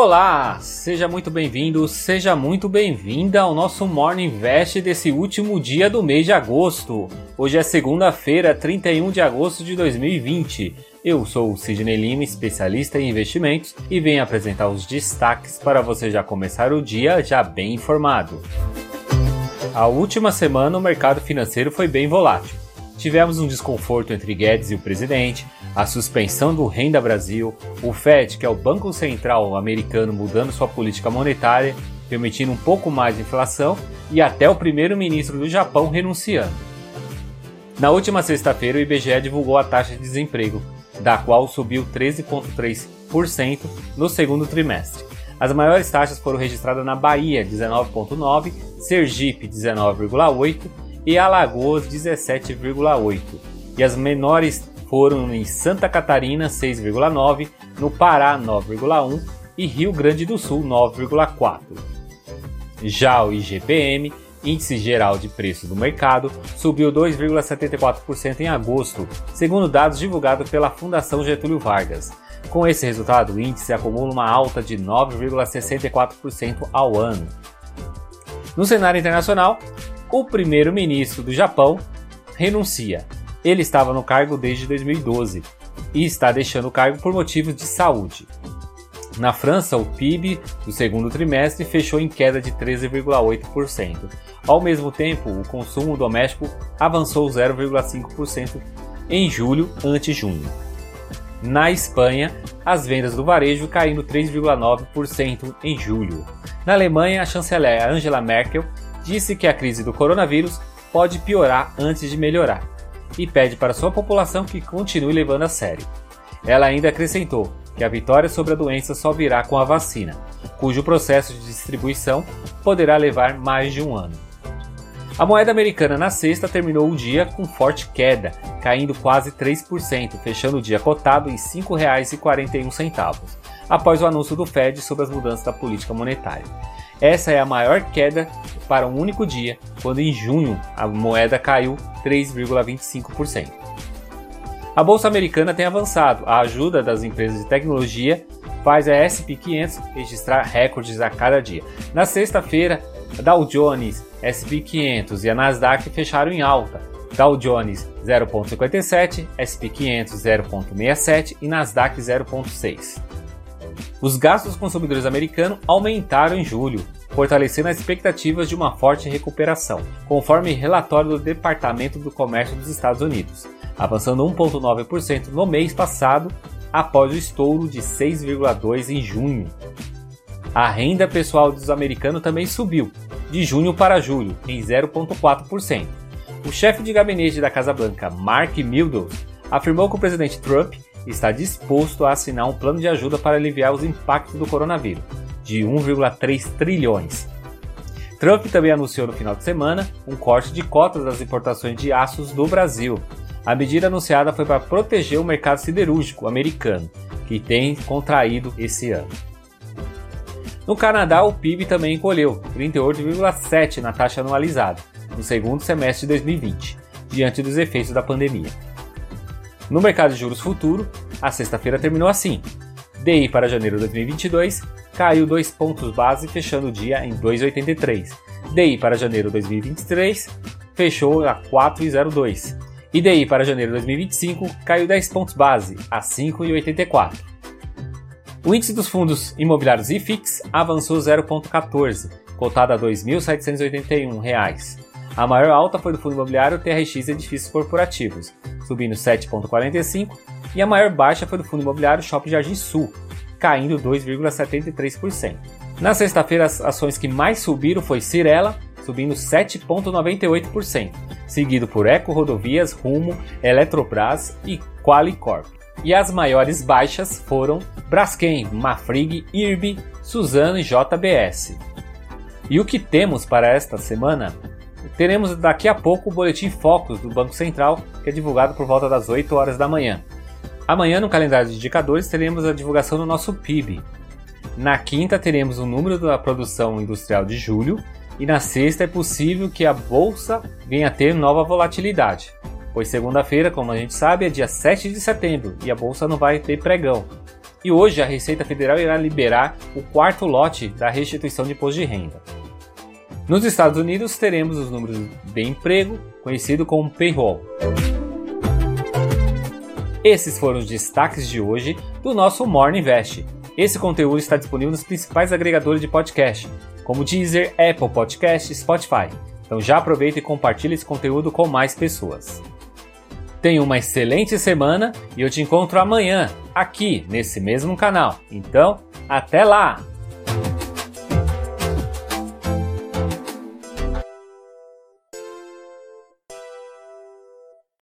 Olá, seja muito bem-vindo, seja muito bem-vinda ao nosso Morning Invest desse último dia do mês de agosto. Hoje é segunda-feira, 31 de agosto de 2020. Eu sou o Sidney Lima, especialista em investimentos, e venho apresentar os destaques para você já começar o dia já bem informado. A última semana o mercado financeiro foi bem volátil. Tivemos um desconforto entre Guedes e o presidente, a suspensão do Renda Brasil, o Fed, que é o Banco Central americano, mudando sua política monetária, permitindo um pouco mais de inflação, e até o primeiro-ministro do Japão renunciando. Na última sexta-feira, o IBGE divulgou a taxa de desemprego, da qual subiu 13,3% no segundo trimestre. As maiores taxas foram registradas na Bahia, 19,9%, Sergipe, 19,8% e Alagoas, 17,8%. E as menores foram em Santa Catarina 6,9, no Pará 9,1 e Rio Grande do Sul 9,4. Já o IGPM, Índice Geral de Preços do Mercado, subiu 2,74% em agosto, segundo dados divulgados pela Fundação Getúlio Vargas. Com esse resultado, o índice acumula uma alta de 9,64% ao ano. No cenário internacional, o primeiro-ministro do Japão renuncia ele estava no cargo desde 2012 e está deixando o cargo por motivos de saúde. Na França, o PIB do segundo trimestre fechou em queda de 13,8%. Ao mesmo tempo, o consumo doméstico avançou 0,5% em julho ante junho. Na Espanha, as vendas do varejo caindo 3,9% em julho. Na Alemanha, a chanceler Angela Merkel disse que a crise do coronavírus pode piorar antes de melhorar e pede para sua população que continue levando a sério. Ela ainda acrescentou que a vitória sobre a doença só virá com a vacina, cujo processo de distribuição poderá levar mais de um ano. A moeda americana na sexta terminou o dia com forte queda, caindo quase 3%, fechando o dia cotado em R$ 5,41, após o anúncio do Fed sobre as mudanças da política monetária. Essa é a maior queda para um único dia, quando em junho a moeda caiu 3,25%. A bolsa americana tem avançado. A ajuda das empresas de tecnologia faz a SP 500 registrar recordes a cada dia. Na sexta-feira, Dow Jones, SP 500 e a Nasdaq fecharam em alta. Dow Jones 0,57, SP 500 0,67 e Nasdaq 0,6. Os gastos consumidores americanos aumentaram em julho, fortalecendo as expectativas de uma forte recuperação, conforme relatório do Departamento do Comércio dos Estados Unidos, avançando 1,9% no mês passado, após o estouro de 6,2% em junho. A renda pessoal dos americanos também subiu, de junho para julho, em 0,4%. O chefe de gabinete da Casa Branca, Mark Meadows, afirmou que o presidente Trump está disposto a assinar um plano de ajuda para aliviar os impactos do coronavírus, de 1,3 trilhões. Trump também anunciou no final de semana um corte de cotas das importações de aços do Brasil. A medida anunciada foi para proteger o mercado siderúrgico americano, que tem contraído esse ano. No Canadá, o PIB também encolheu 38,7% na taxa anualizada, no segundo semestre de 2020, diante dos efeitos da pandemia. No mercado de juros futuro, a sexta-feira terminou assim. DI para janeiro de 2022 caiu 2 pontos base, fechando o dia em 2,83. DI para janeiro de 2023 fechou a 4,02. E DI para janeiro de 2025 caiu 10 pontos base, a 5,84. O índice dos fundos imobiliários IFIX avançou 0,14, cotado a R$ 2.781. A maior alta foi do fundo imobiliário TRX Edifícios Corporativos, subindo 7,45, e a maior baixa foi do fundo imobiliário Shopping Jardim Sul, caindo 2,73%. Na sexta-feira, as ações que mais subiram foi Cirela, subindo 7,98%, seguido por Eco Rodovias, Rumo, Eletrobras e Qualicorp. E as maiores baixas foram Braskem, Mafrig, IRB, Suzano e JBS. E o que temos para esta semana? Teremos daqui a pouco o boletim Focus do Banco Central, que é divulgado por volta das 8 horas da manhã. Amanhã, no calendário de indicadores, teremos a divulgação do nosso PIB. Na quinta, teremos o número da produção industrial de julho. E na sexta, é possível que a bolsa venha a ter nova volatilidade, pois segunda-feira, como a gente sabe, é dia 7 de setembro e a bolsa não vai ter pregão. E hoje a Receita Federal irá liberar o quarto lote da restituição de imposto de renda. Nos Estados Unidos teremos os números de emprego, conhecido como payroll. Esses foram os destaques de hoje do nosso Morning Invest. Esse conteúdo está disponível nos principais agregadores de podcast, como Deezer, Apple Podcast e Spotify. Então já aproveita e compartilhe esse conteúdo com mais pessoas. Tenha uma excelente semana e eu te encontro amanhã, aqui nesse mesmo canal. Então, até lá!